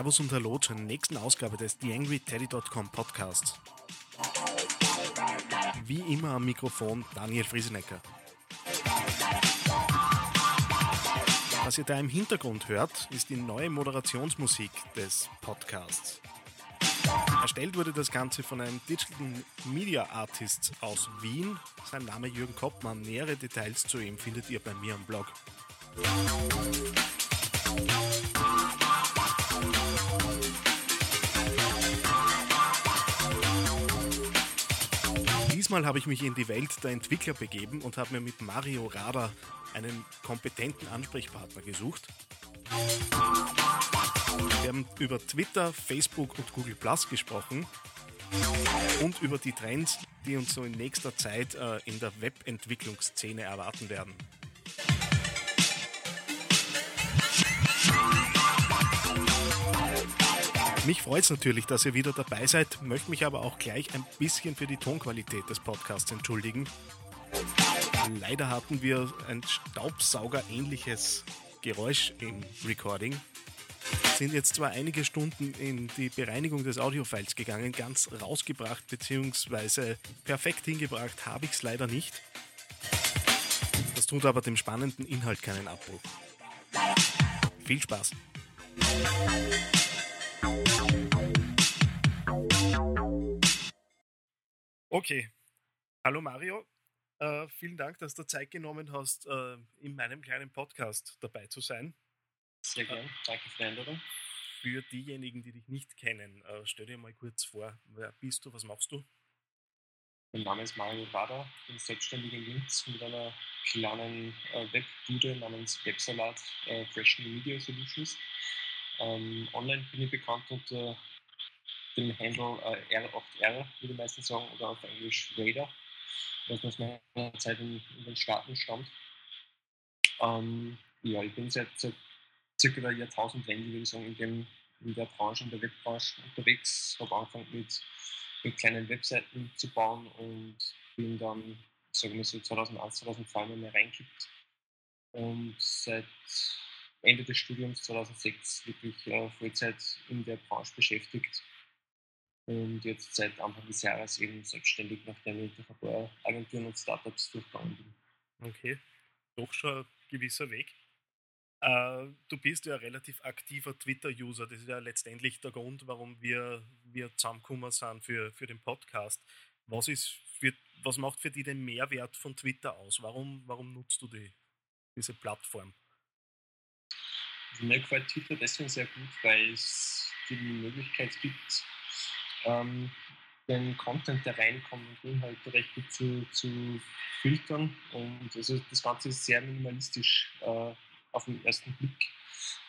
Servus und Hallo zur nächsten Ausgabe des TheAngryTeddy.com Podcasts. Wie immer am Mikrofon Daniel Friesenecker. Was ihr da im Hintergrund hört, ist die neue Moderationsmusik des Podcasts. Erstellt wurde das Ganze von einem Digital Media Artist aus Wien. Sein Name Jürgen Koppmann. Nähere Details zu ihm findet ihr bei mir am Blog. Diesmal habe ich mich in die Welt der Entwickler begeben und habe mir mit Mario Rader einen kompetenten Ansprechpartner gesucht. Wir haben über Twitter, Facebook und Google Plus gesprochen und über die Trends, die uns so in nächster Zeit äh, in der Webentwicklungsszene erwarten werden. Mich freut es natürlich, dass ihr wieder dabei seid, möchte mich aber auch gleich ein bisschen für die Tonqualität des Podcasts entschuldigen. Leider hatten wir ein Staubsauger-ähnliches Geräusch im Recording. Sind jetzt zwar einige Stunden in die Bereinigung des Audiofiles gegangen, ganz rausgebracht bzw. perfekt hingebracht habe ich es leider nicht. Das tut aber dem spannenden Inhalt keinen Abbruch. Viel Spaß! Okay. Hallo Mario. Äh, vielen Dank, dass du Zeit genommen hast, äh, in meinem kleinen Podcast dabei zu sein. Sehr gerne. Danke für die Einladung. Für diejenigen, die dich nicht kennen, äh, stell dir mal kurz vor, wer bist du, was machst du? Mein Name ist Mario Bader, bin selbstständig in Linz mit einer kleinen äh, Webbude namens Websalat äh, Fresh New Media Solutions. Ähm, online bin ich bekannt unter dem Handle äh, R8R, würde ich meistens sagen, oder auf Englisch Radar, was aus meiner Zeit in, in den Staaten stammt. Ähm, ja, ich bin seit, seit circa der Jahrtausendwende, würde ich sagen, in, dem, in der Branche, in der Webbranche unterwegs. Habe angefangen mit, mit kleinen Webseiten zu bauen und bin dann, sagen wir so 2001, 2002 mehr reingekippt. Und seit Ende des Studiums 2006 wirklich äh, Vollzeit in der Branche beschäftigt und jetzt seit Anfang des Jahres eben selbstständig, nachdem ich durch ein Agenturen und Startups durchgegangen bin. Okay, doch schon ein gewisser Weg. Äh, du bist ja ein relativ aktiver Twitter-User. Das ist ja letztendlich der Grund, warum wir, wir zusammengekommen sind für, für den Podcast. Was, ist für, was macht für dich den Mehrwert von Twitter aus? Warum, warum nutzt du die, diese Plattform? Mir gefällt Twitter deswegen sehr gut, weil es die Möglichkeit gibt, ähm, den Content, der reinkommt und Inhalte recht gut zu, zu filtern. Und also das Ganze ist sehr minimalistisch äh, auf den ersten Blick.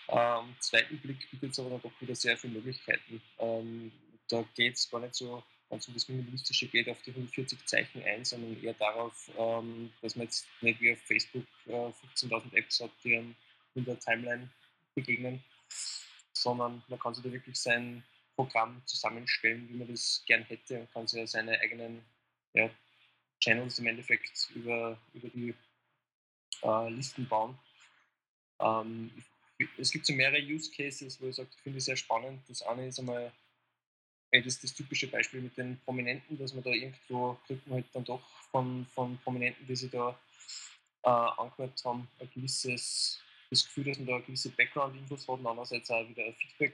Ähm, zweiten Blick bietet es aber dann doch wieder sehr viele Möglichkeiten. Ähm, da geht es gar nicht so, wenn es um das Minimalistische geht, auf die 140 Zeichen ein, sondern eher darauf, ähm, dass man jetzt nicht wie auf Facebook äh, 15.000 Apps hat, die in der Timeline begegnen, sondern man kann sich da wirklich sein Programm zusammenstellen, wie man das gern hätte und kann sich ja seine eigenen ja, Channels im Endeffekt über, über die äh, Listen bauen. Ähm, es gibt so mehrere Use Cases, wo ich sage, finde ich sehr spannend. Das eine ist einmal das, ist das typische Beispiel mit den Prominenten, dass man da irgendwo kriegt man halt dann doch von, von Prominenten, die sich da äh, angehört haben, ein gewisses das Gefühl, dass man da gewisse Background-Infos hat und andererseits auch wieder Feedback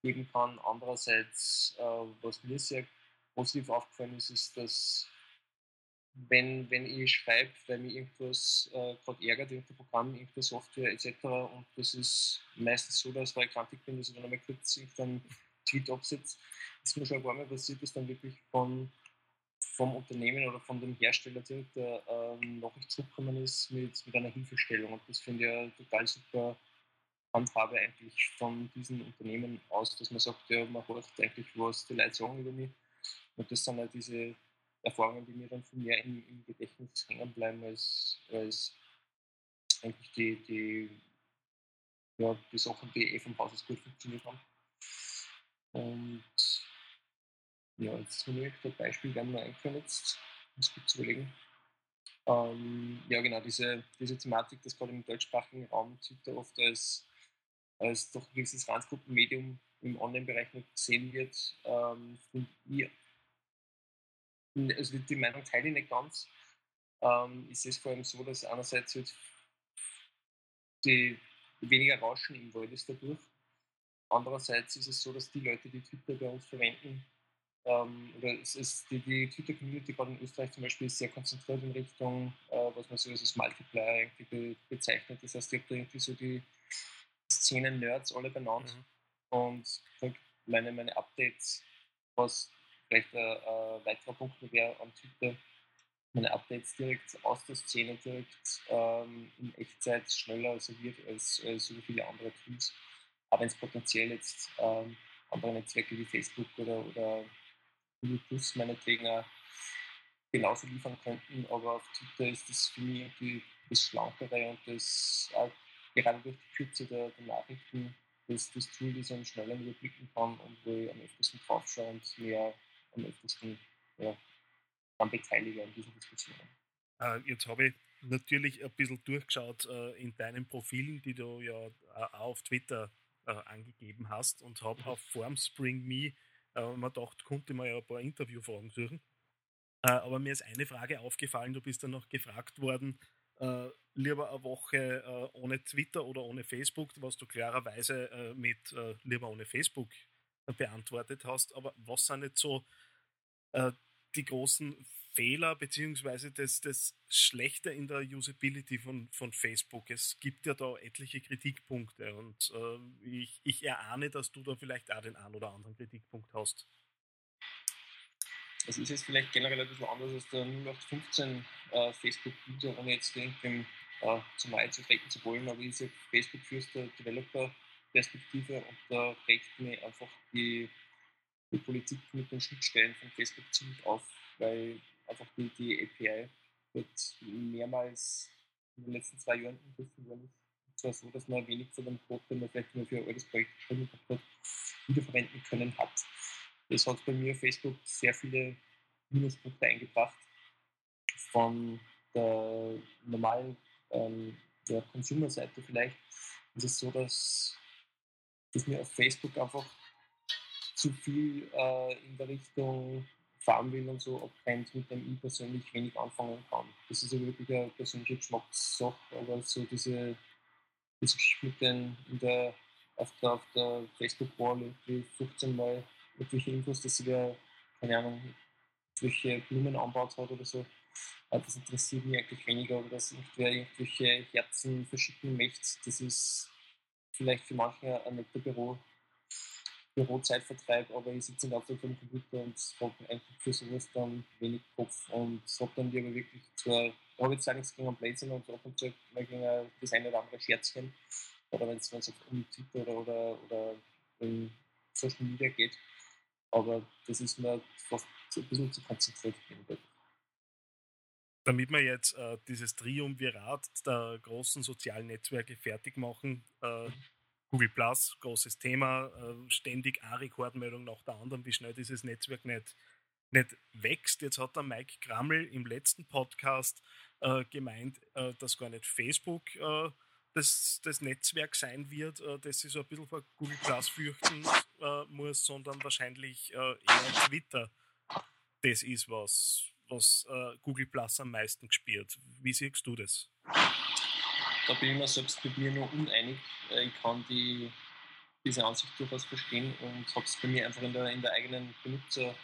geben kann. Andererseits, äh, was mir sehr positiv aufgefallen ist, ist, dass wenn, wenn ich schreibe, weil mich irgendwas äh, gerade ärgert, irgendein Programm, irgendeine Software etc. Und das ist meistens so, dass weil ich krantig bin, dass ich dann einmal kurz irgendeinen Tweet absetze, ist mir schon ein paar Mal passiert, dass dann wirklich von vom Unternehmen oder von dem Hersteller direkt eine ähm, Nachricht zurückgekommen ist mit, mit einer Hilfestellung. Und das finde ich ja total super Handhabe eigentlich von diesen Unternehmen aus, dass man sagt, ja, man hört eigentlich, was die Leute sagen über mich. Und das sind ja diese Erfahrungen, die mir dann viel mehr im, im Gedächtnis hängen bleiben, als, als eigentlich die, die, ja, die Sachen, die eh vom Haus aus gut funktioniert haben. Und ja, jetzt ist mir ein Beispiel gerne mal eingefallen, jetzt, es gut zu überlegen. Ähm, ja, genau, diese, diese Thematik, dass gerade im deutschsprachigen Raum Twitter oft als, als doch ein gewisses Randgruppenmedium im Online-Bereich nicht gesehen wird, ähm, finde ich, also die Meinung teile ich nicht ganz. Ähm, ist es vor allem so, dass einerseits wird die weniger Rauschen im Wald ist dadurch. Andererseits ist es so, dass die Leute, die Twitter bei uns verwenden, ähm, oder es ist die, die Twitter-Community gerade in Österreich zum Beispiel ist sehr konzentriert in Richtung, äh, was man so als Multiplier irgendwie be bezeichnet. Das heißt, ich habe da irgendwie so die Szenen-Nerds alle benannt mhm. und meine, meine Updates, was vielleicht ein, ein weiterer Punkt wäre an Twitter, meine Updates direkt aus der Szene direkt ähm, in Echtzeit schneller serviert als, als so viele andere Tools. Aber wenn es potenziell jetzt ähm, andere Netzwerke wie Facebook oder, oder Google Plus meinetwegen auch genauso liefern könnten, aber auf Twitter ist das für mich irgendwie das Schlankere und das auch gerade durch die Kürze der, der Nachrichten das, das Tool, das ich schneller überblicken kann und wo ich am öftesten drauf schaue und mehr am öftesten ja, dann beteilige an diesen Diskussionen. Äh, jetzt habe ich natürlich ein bisschen durchgeschaut äh, in deinen Profilen, die du ja auch auf Twitter äh, angegeben hast und habe mhm. auf Formspring Me äh, man dachte, konnte man ja ein paar Interviewfragen suchen. Äh, aber mir ist eine Frage aufgefallen, du bist dann noch gefragt worden, äh, lieber eine Woche ohne Twitter oder ohne Facebook, was du klarerweise mit lieber ohne Facebook beantwortet hast. Aber was sind jetzt so die großen Fehler beziehungsweise das, das Schlechte in der Usability von, von Facebook. Es gibt ja da etliche Kritikpunkte und äh, ich, ich erahne, dass du da vielleicht auch den einen oder anderen Kritikpunkt hast. Es ist jetzt vielleicht generell ein bisschen anders als der 0815 äh, Facebook-User, ohne jetzt irgendwem äh, zu nahe zu treten zu wollen, aber ich sehe Facebook fürs der Developer-Perspektive und da regt mir einfach die, die Politik mit den Schnittstellen von Facebook ziemlich auf, weil einfach die, die API wird mehrmals in den letzten zwei Jahren umgriffen worden ist. zwar so, dass man wenig von dem Code, den man vielleicht nur für ein altes Projekt geschrieben hat, wiederverwenden können hat. Das hat bei mir Facebook sehr viele Minuspunkte eingebracht. Von der normalen ähm, der Consumer-Seite vielleicht ist es so, dass, dass mir auf Facebook einfach zu viel äh, in der Richtung fahren will und so abrennt, mit dem ich persönlich wenig anfangen kann. Das ist ja wirklich eine persönliche Geschmackssache, aber so diese, diese mit den in der, auf der, auf der Facebook-Wall 15 Mal irgendwelche Infos, dass sie da, keine Ahnung, welche Blumen anbaut hat oder so. Das interessiert mich eigentlich weniger, oder dass irgendwer irgendwelche Herzen verschicken möchte. Das ist vielleicht für manche ein netter Büro, Bürozeitvertreib, aber ich sitze ganzen Tag vor dem Computer und habe eigentlich für sowas dann wenig Kopf und habe dann lieber wirklich zwar, habe jetzt auch nichts gegen Blödsinn und ab und zu mal gegen das eine oder andere Scherzchen. Oder wenn es um Twitter oder, oder, oder in Social Media geht, aber das ist mir fast ein bisschen zu konzentriert. Damit wir jetzt äh, dieses Triumvirat der großen sozialen Netzwerke fertig machen, äh, Google Plus, großes Thema, äh, ständig eine Rekordmeldung nach der anderen, wie schnell dieses Netzwerk nicht, nicht wächst. Jetzt hat der Mike Grammel im letzten Podcast äh, gemeint, äh, dass gar nicht Facebook äh, das, das Netzwerk sein wird, äh, das sich so ein bisschen vor Google Plus fürchten äh, muss, sondern wahrscheinlich eher Twitter. Das ist was, was Google Plus am meisten gespielt. Wie siehst du das? Da bin ich mir selbst mit mir nur uneinig. Äh, ich kann die, diese Ansicht durchaus verstehen und habe es bei mir einfach in der, in der eigenen Benutzer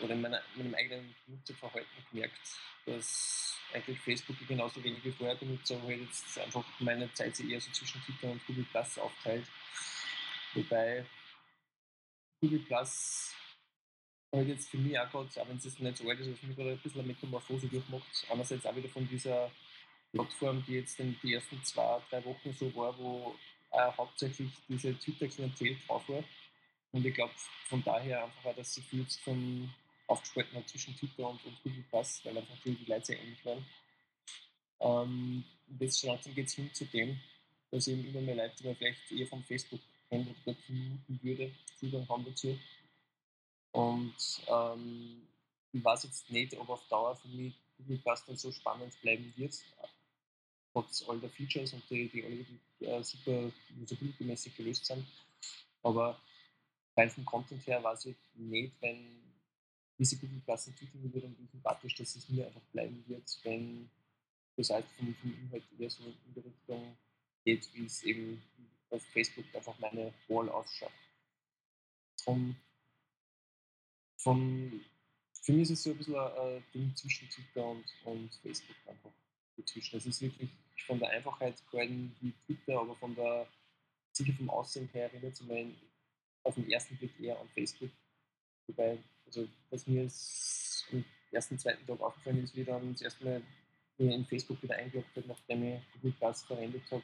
oder in meiner, meinem eigenen Benutzerverhalten gemerkt, dass eigentlich Facebook genauso wenig wie vorher benutze, aber halt jetzt einfach meine Zeit sich eher so zwischen Twitter und Google Plus aufteilt. Wobei Google Plus halt jetzt für mich auch gerade, auch wenn es jetzt nicht so alt ist, was mich gerade ein bisschen eine Metamorphose durchmacht, einerseits auch wieder von dieser Plattform, die jetzt in die ersten zwei, drei Wochen so war, wo äh, hauptsächlich diese Twitter-Klientel drauf war. Und ich glaube von daher einfach auch, dass sie viel von aufgespalten hat zwischen Twitter und, und Google Plus, weil einfach die, Leute sehr ähnlich waren. Ähm, jetzt langsam geht es hin zu dem, dass eben immer mehr Leute, die man vielleicht eher vom Facebook kennt oder dort vermuten würde, Zugang haben dazu. Und ähm, ich weiß jetzt nicht, ob auf Dauer für mich Google Plus dann so spannend bleiben wird, trotz all der Features und die, die alle äh, super usability-mäßig gelöst sind. Aber rein vom Content her weiß ich nicht, wenn diese Google Plus entwickeln wird und wie sympathisch dass es mir einfach bleiben wird, wenn das heißt vom, vom Inhalt eher so in die Richtung geht, wie es eben auf Facebook einfach meine Wall ausschaut. Drum, von, für mich ist es so ein bisschen ein Ding zwischen Twitter und, und Facebook einfach dazwischen. Es ist wirklich von der Einfachheit gehalten wie Twitter, aber von der, sicher vom Aussehen her erinnert es mich auf den ersten Blick eher an Facebook. Wobei, also was mir am ersten, zweiten Tag aufgefallen ist, wie dann das erste Mal in Facebook wieder eingeloggt habe, nachdem ich Plus verwendet habe,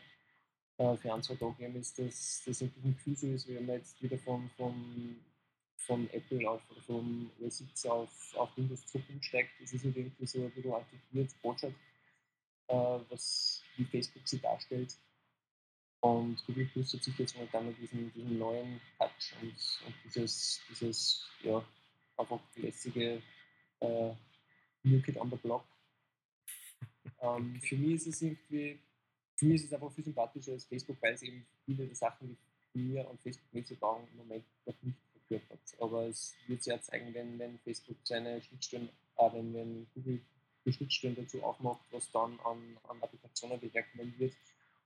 äh, für ein, zwei Tage ist, dass das wirklich ein Gefühl so ist, wie wenn man jetzt wieder von, von, von Apple auf oder vom OS X auf, auf Windows 2 umsteigt. Das ist irgendwie so ein bisschen artikuliert, Botschaft, was wie Facebook sie darstellt. Und Google Plus hat sich jetzt momentan mit diesem, diesem neuen Touch und, und dieses, dieses ja, einfach lässige äh, New Kid on the Block. Ähm, für mich ist es irgendwie für mich ist es einfach viel sympathischer als Facebook, weil es eben viele der Sachen, die mir und Facebook nicht so taugen, im Moment noch nicht verkürzt hat. Aber es wird sich ja zeigen, wenn, wenn Facebook seine Schnittstellen, äh, wenn, wenn Google die Schnittstellen dazu aufmacht, was dann an, an Applikationen bewerten wird,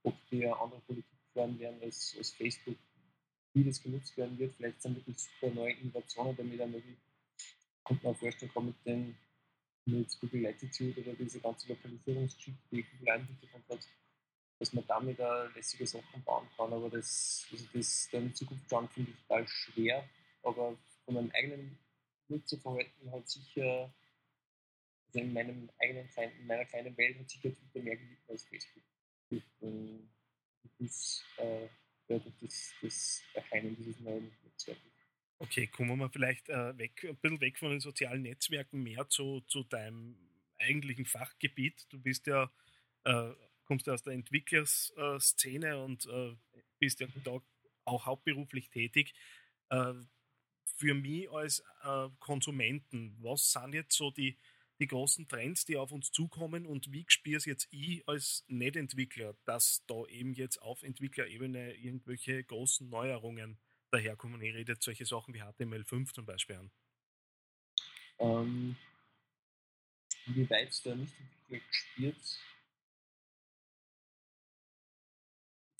ob eine andere Politik werden als, als Facebook, wie das genutzt werden wird. Vielleicht sind wirklich super neue Innovationen damit möglich. Könnte man vorstellen, kann mit den mit Google Latitude oder diese ganze Lokalisierungsgeschichte, die Google anbietet hat, dass man damit auch lässige Sachen bauen kann. Aber das, also das dann Zukunft schauen, finde ich total schwer. Aber von meinem eigenen Nutzerverhalten hat sicher, in meinem eigenen kleinen, in meiner kleinen Welt hat sicher Twitter mehr gelitten als Facebook. Und das, äh, das, das Erscheinen dieses neuen Netzwerkes. Okay, kommen wir vielleicht äh, weg, ein bisschen weg von den sozialen Netzwerken, mehr zu, zu deinem eigentlichen Fachgebiet. Du bist ja äh, kommst du aus der Entwicklerszene und äh, bist ja da auch hauptberuflich tätig. Äh, für mich als äh, Konsumenten, was sind jetzt so die, die großen Trends, die auf uns zukommen und wie spürst jetzt ich als Netentwickler, dass da eben jetzt auf Entwicklerebene irgendwelche großen Neuerungen daherkommen? Ich rede jetzt solche Sachen wie HTML5 zum Beispiel an. Ähm, wie weit der Nicht-Entwickler spürt,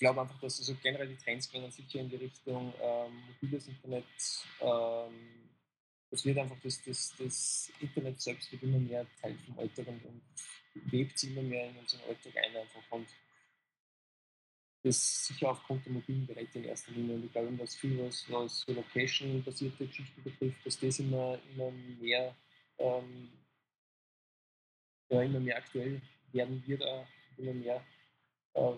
glaube einfach, dass also generell die Trends gehen sicher in die Richtung ähm, mobiles Internet. Ähm, es wird einfach das, das, das Internet selbst wird immer mehr Teil vom Alltag und, und webt immer mehr in unseren Alltag ein einfach und das sicher aufgrund der mobilen Geräte in erster Linie. Und ich glaube, dass viel, was, was Location-basierte Geschichten betrifft, dass das immer, immer mehr ähm, ja, immer mehr aktuell werden wird, auch immer mehr äh,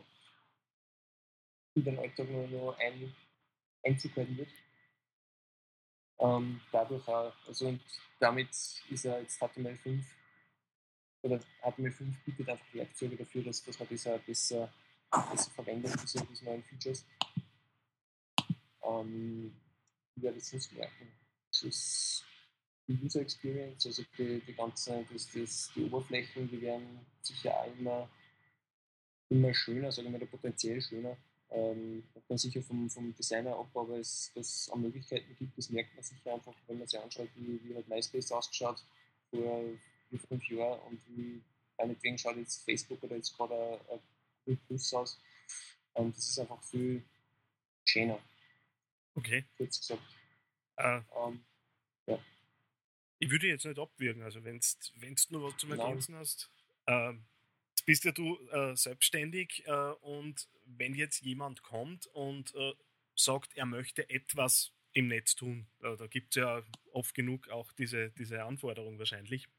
in den Alltag nur, nur ein, Einzug werden wird. Ähm, dadurch also und damit ist er jetzt HTML5 oder HTML5 bietet einfach Werkzeuge dafür, dass, dass man das besser, verwendet, diese, diese neuen Features. Ähm, ich werde es nicht merken. Das ist die User Experience, also die, die ganzen, das, das, die Oberflächen, die werden sicher auch immer, immer schöner, sagen wir mal, potenziell schöner. Ähm, man sicher vom, vom Designer ab, aber es das an Möglichkeiten gibt, das merkt man sicher einfach, wenn man sich anschaut, wie, wie hat MySpace ausgeschaut vor vier, fünf Jahren und wie meinetwegen schaut jetzt Facebook oder jetzt gerade ein Google Plus aus. Ähm, das ist einfach viel schöner. Okay. Kurz gesagt. Äh, ähm, ja. Ich würde jetzt nicht abwürgen, also wenn du nur was zum Ergänzen hast. Ähm, Jetzt bist ja du äh, selbstständig äh, und wenn jetzt jemand kommt und äh, sagt, er möchte etwas im Netz tun. Da, da gibt es ja oft genug auch diese, diese Anforderung wahrscheinlich.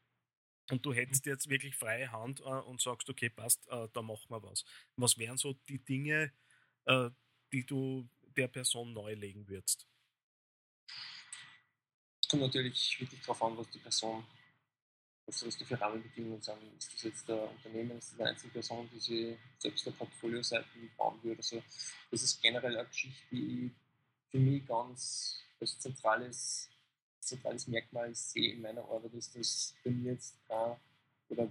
Und du hättest jetzt wirklich freie Hand äh, und sagst, okay, passt, äh, da machen wir was. Was wären so die Dinge, äh, die du der Person neu legen würdest? Es kommt natürlich wirklich darauf an, was die Person, was, was die für Rahmenbedingungen sind. Ist das jetzt der Unternehmen, ist das eine einzelne Person, die sich selbst eine Portfolio-Seite bauen würde? Also das ist generell eine Geschichte, die ich für mich ganz als zentrales, zentrales Merkmal sehe in meiner Arbeit, ist, dass bei mir jetzt kein, oder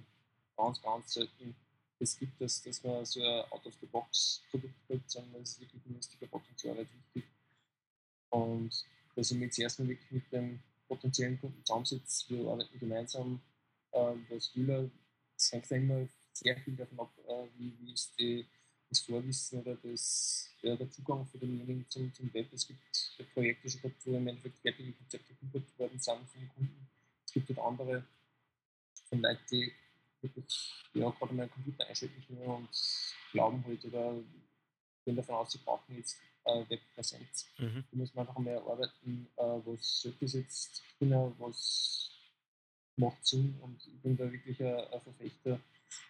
ganz, ganz selten es gibt, dass, dass man so ein Out-of-the-Box-Produkt hat, sondern es ist wirklich ein Potenzial wichtig. Und dass ich mich jetzt erstmal wirklich mit dem potenziellen Kunden zusammensetze, wir arbeiten gemeinsam, äh, er, es hängt ja immer sehr viel davon ab, äh, wie, wie ist die das Vorwissen oder das, ja, der Zugang für denjenigen zum, zum Web. Es gibt Projekte, gehabt, wo im Endeffekt fertige Konzepte geliefert worden sind vom Kunden. Es gibt halt andere von Leuten, die wirklich ja, gerade mal einen Computer einschalten können und glauben halt oder gehen davon aus, sie brauchen jetzt äh, Webpräsenz. Mhm. Da muss man einfach mehr arbeiten, äh, was sollte es jetzt können, was macht Sinn und ich bin da wirklich ein, ein Verfechter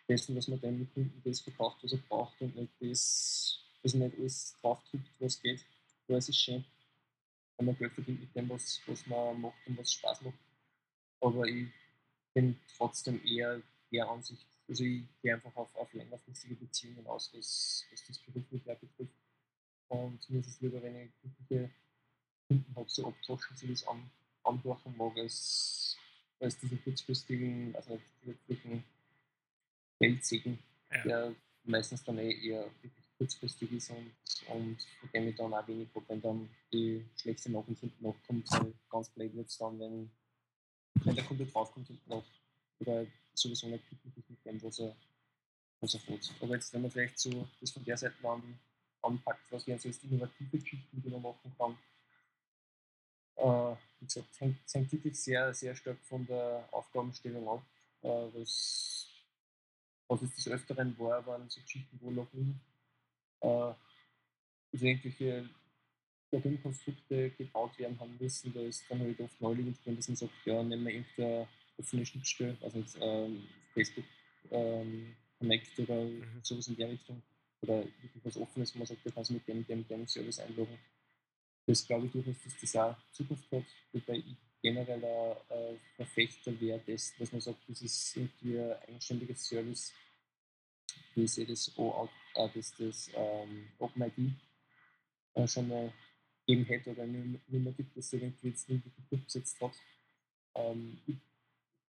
dessen, dass man dem Kunden das verkauft, was er braucht und nicht das, dass nicht alles draufdrückt, was geht. Ist es schön, wenn man Geld verdient mit dem, was, was man macht und was Spaß macht. Aber ich bin trotzdem eher der Ansicht, also ich gehe einfach auf, auf längerfristige Beziehungen aus, was, was das berufliche betrifft. Und mir ist es lieber, wenn ich glückliche Kunden habe, so abdroschen sie das an, anhören mag, als, als diese kurzfristigen, also nicht Geldsegen, ja. der meistens dann eh eher wirklich kurzfristig ist und, und von dem ich dann auch wenig habe, wenn dann die schlechte Nachricht hinten nachkommt, weil ganz blöd wird es dann, wenn, wenn der Kunde draufkommt hinten noch oder sowieso nicht glücklich mit dem, was er, was er fährt. Aber jetzt, wenn man vielleicht so das von der Seite an, anpackt, was wären so jetzt innovative Geschichten, die man machen kann, äh, wie gesagt, hängt, hängt wirklich sehr, sehr stark von der Aufgabenstellung ab, äh, was was es des Öfteren war, waren so Geschichten, wo Login, äh, also irgendwelche Login-Konstrukte gebaut werden haben müssen. Da ist dann halt oft neulich drin, dass man sagt, ja, nehmen wir irgendeine offene Schnittstelle, also jetzt, ähm, Facebook ähm, Connect oder mhm. sowas in der Richtung. Oder wirklich was Offenes, wo man sagt, du kannst mit dem, dem, dem Service einloggen. Das glaube ich durchaus, dass das auch Zukunft hat, wobei ich generell ein Verfechter wäre dessen, dass man sagt, das ist irgendwie ein eigenständiges Service, wie ich das auch, äh, das ähm, OpenID äh, schon mal gegeben hätte oder nicht mehr gibt, dass irgendwie jetzt nicht durchgesetzt hat. Ähm,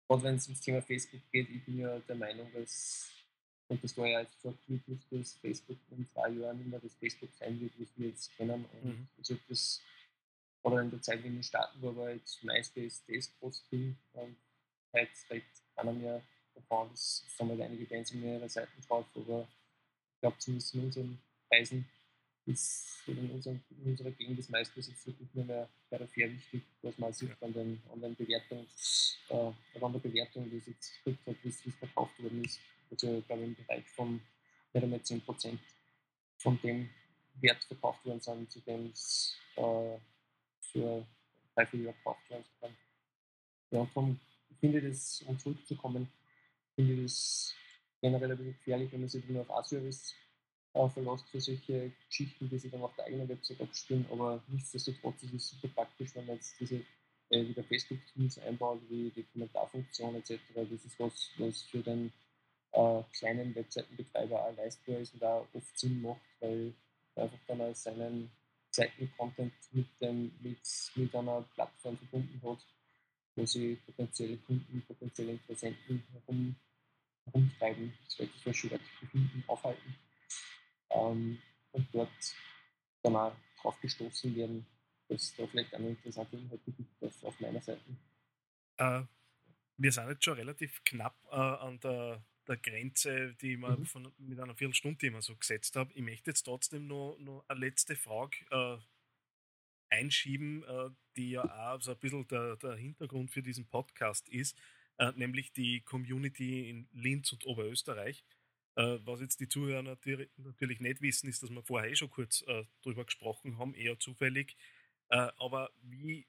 gerade wenn es ums Thema Facebook geht, ich bin ja der Meinung, dass, und das war ja jetzt vor Bluetooth, dass Facebook in drei Jahren nicht mehr das Facebook sein wird, was wir jetzt kennen. Und mhm. also das oder in der Zeit, wenn ich starten war, war jetzt MySpace das große Ding und heute redet keiner mehr davon. Es sind halt einige Bands in mehrere Seiten drauf, aber ich glaube zumindest in unseren Preisen ist in, unseren, in unserer Gegend das MySpace jetzt wirklich nur mehr peripher wichtig, was man sieht an den, an den Bewertungs, äh, an der Bewertung, die es jetzt gekriegt hat, wie es verkauft worden ist. Also glaube im Bereich von nicht einmal 10% von dem Wert verkauft worden sind, zu dem es äh, für drei, vier Jahre gekauft werden kann. Ja, und darum finde ich das, um zurückzukommen, finde ich das generell ein bisschen gefährlich, wenn man sich nur auf A-Service äh, verlässt für solche Geschichten, die sich dann auf der eigenen Website abspielen, aber nichtsdestotrotz ist es super praktisch, wenn man jetzt diese äh, wieder Facebook-Tools einbaut, wie die Kommentarfunktion etc. Das ist was, was für den äh, kleinen Webseitenbetreiber auch leistbar ist und auch oft Sinn macht, weil er einfach dann auch seinen Seitencontent mit, mit, mit einer Plattform verbunden hat, wo sie potenzielle Kunden, potenzielle Interessenten herum, herumtreiben, solche verschiedene Kunden aufhalten ähm, und dort dann auch drauf gestoßen werden, dass da vielleicht eine interessante Inhalte gibt auf, auf meiner Seite. Uh, wir sind jetzt schon relativ knapp uh, an der der Grenze, die ich mhm. von, mit einer Viertelstunde immer so gesetzt habe. Ich möchte jetzt trotzdem noch, noch eine letzte Frage äh, einschieben, äh, die ja auch so ein bisschen der, der Hintergrund für diesen Podcast ist, äh, nämlich die Community in Linz und Oberösterreich. Äh, was jetzt die Zuhörer natürlich, natürlich, nicht wissen, ist, dass wir vorher eh schon kurz äh, drüber gesprochen haben, eher zufällig. Äh, aber wie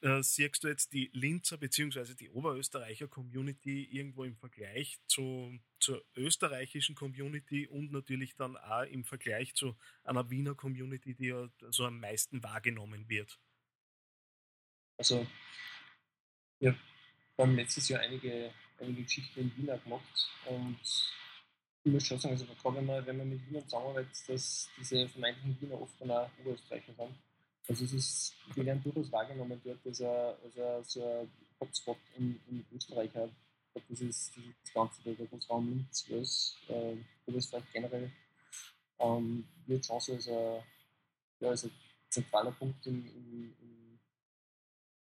äh, siehst du jetzt die Linzer bzw. die Oberösterreicher Community irgendwo im Vergleich zu, zur österreichischen Community und natürlich dann auch im Vergleich zu einer Wiener Community, die ja so am meisten wahrgenommen wird? Also, wir haben letztes Jahr einige, einige Geschichten in Wien gemacht und ich muss schon sagen, also wenn wenn man mit Wienern zusammenarbeitet, dass diese vermeintlichen Wiener oft dann auch Oberösterreicher sind also es ist, die werden durchaus wahrgenommen dort als, ein, als ein Hotspot in, in Österreich. Das ist, das Ganze, der Großraum Linz, als äh, Oberösterreich generell, ähm, wird schon so als ein, ja, als ein zentraler Punkt im, im, im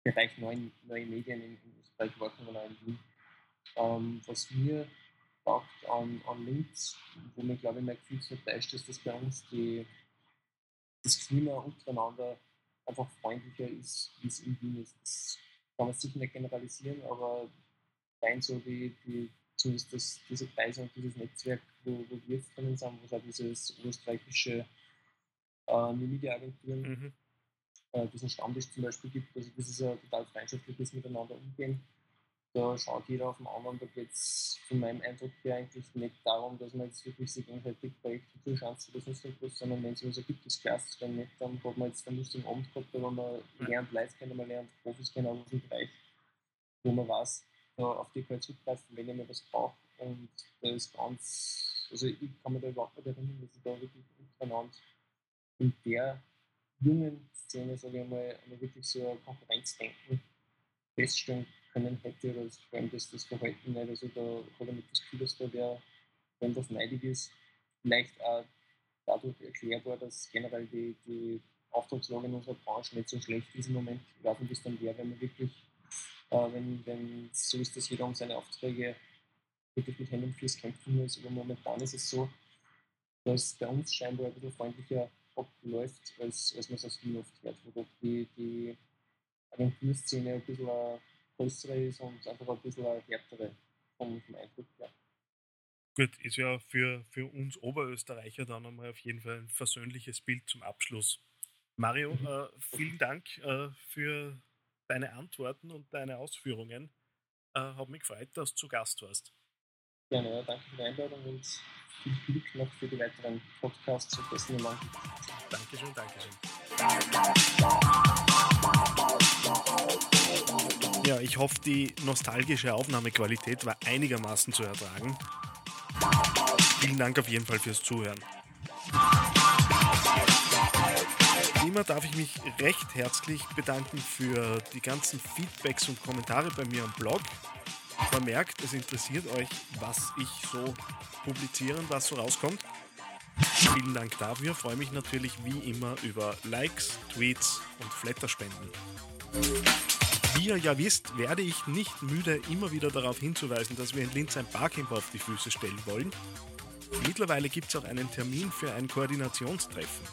Bereich neuen, neue Medien in, in Österreich wahrgenommen, auch in Wien. Ähm, was mir taugt an, an Linz, wo mir glaube ich mein Gefühl so täuscht, ist, dass bei uns die, das Klima untereinander einfach freundlicher ist, wie es in Wien ist. Das kann man sicher nicht generalisieren, aber rein so die, die zumindest das, diese Kreise und dieses Netzwerk, wo, wo wir jetzt drinnen sind, wo es auch dieses österreichische äh, Media-Agenturen, mhm. äh, diesen Stammtisch zum Beispiel gibt, also das ist ja total freundschaftliches Miteinander umgehen da schaut jeder auf den anderen. Da geht es von meinem Eindruck her eigentlich nicht darum, dass man jetzt wirklich sich gegenseitig Projekte zuschaut oder sonst irgendwas, sondern wenn es was gibt, ist klasse. Wenn nicht, dann hat man jetzt einen lustigen Abend gehabt, wo man lernt Leute kennen, man lernt Profis kennen aus dem Bereich, wo man weiß, da auf die kann ich zugreifen, wenn ich mir was brauche. Und da ist ganz, also ich kann mich da überhaupt nicht erinnern, dass ich da wirklich untereinander in der jungen Szene, sage ich mal, wirklich so ein Konkurrenzdenken feststellen können hätte, oder vor allem das, das Verhalten nicht. Also da hat er nicht das Gefühl, dass da wer, wenn das neidig ist, vielleicht auch dadurch erklärbar, dass generell die, die Auftragslage in unserer Branche nicht so schlecht ist im Moment. Ich weiß nicht, es dann wäre, wenn man wirklich, äh, wenn, wenn so ist, dass jeder um seine Aufträge wirklich mit Händen und Füßen kämpfen muss. Aber momentan ist es so, dass bei uns scheinbar ein bisschen freundlicher abläuft, als, als man es aus Wien oft hört, wo die, die Agenturszene ein bisschen größere ist und einfach ein bisschen eine härtere vom, vom Eindruck her. Gut, ist ja für, für uns Oberösterreicher dann einmal auf jeden Fall ein versöhnliches Bild zum Abschluss. Mario, mhm. äh, vielen Dank äh, für deine Antworten und deine Ausführungen. Äh, hat mich gefreut, dass du zu Gast warst. Gerne, ja, danke für die Einladung und viel Glück noch für die weiteren Podcasts und besten Dank. Dankeschön, Dankeschön. Ja, ich hoffe, die nostalgische Aufnahmequalität war einigermaßen zu ertragen. Vielen Dank auf jeden Fall fürs Zuhören. Wie immer darf ich mich recht herzlich bedanken für die ganzen Feedbacks und Kommentare bei mir am Blog. Man merkt, es interessiert euch, was ich so publiziere und was so rauskommt. Vielen Dank dafür. Freue mich natürlich wie immer über Likes, Tweets und Flatterspenden. Wie ihr ja wisst, werde ich nicht müde, immer wieder darauf hinzuweisen, dass wir in Linz ein Barcamp auf die Füße stellen wollen. Mittlerweile gibt es auch einen Termin für ein Koordinationstreffen.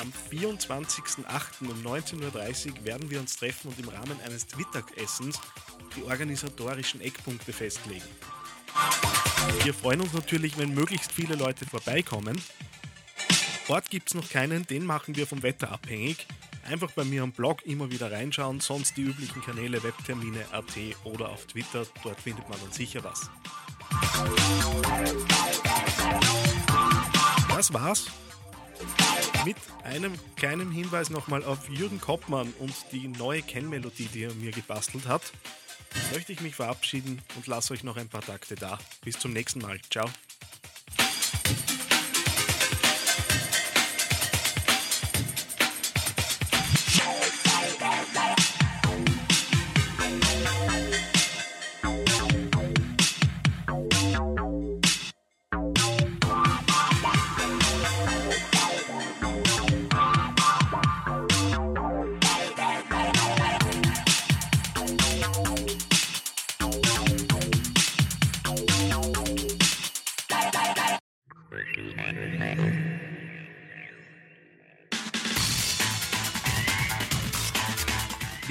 Am 24.08. um 19.30 Uhr werden wir uns treffen und im Rahmen eines Mittagessens die organisatorischen Eckpunkte festlegen. Wir freuen uns natürlich, wenn möglichst viele Leute vorbeikommen. Ort gibt es noch keinen, den machen wir vom Wetter abhängig. Einfach bei mir am Blog immer wieder reinschauen, sonst die üblichen Kanäle Webtermine.at oder auf Twitter, dort findet man dann sicher was. Das war's. Mit einem kleinen Hinweis nochmal auf Jürgen Koppmann und die neue Kennmelodie, die er mir gebastelt hat, möchte ich mich verabschieden und lasse euch noch ein paar Takte da. Bis zum nächsten Mal. Ciao.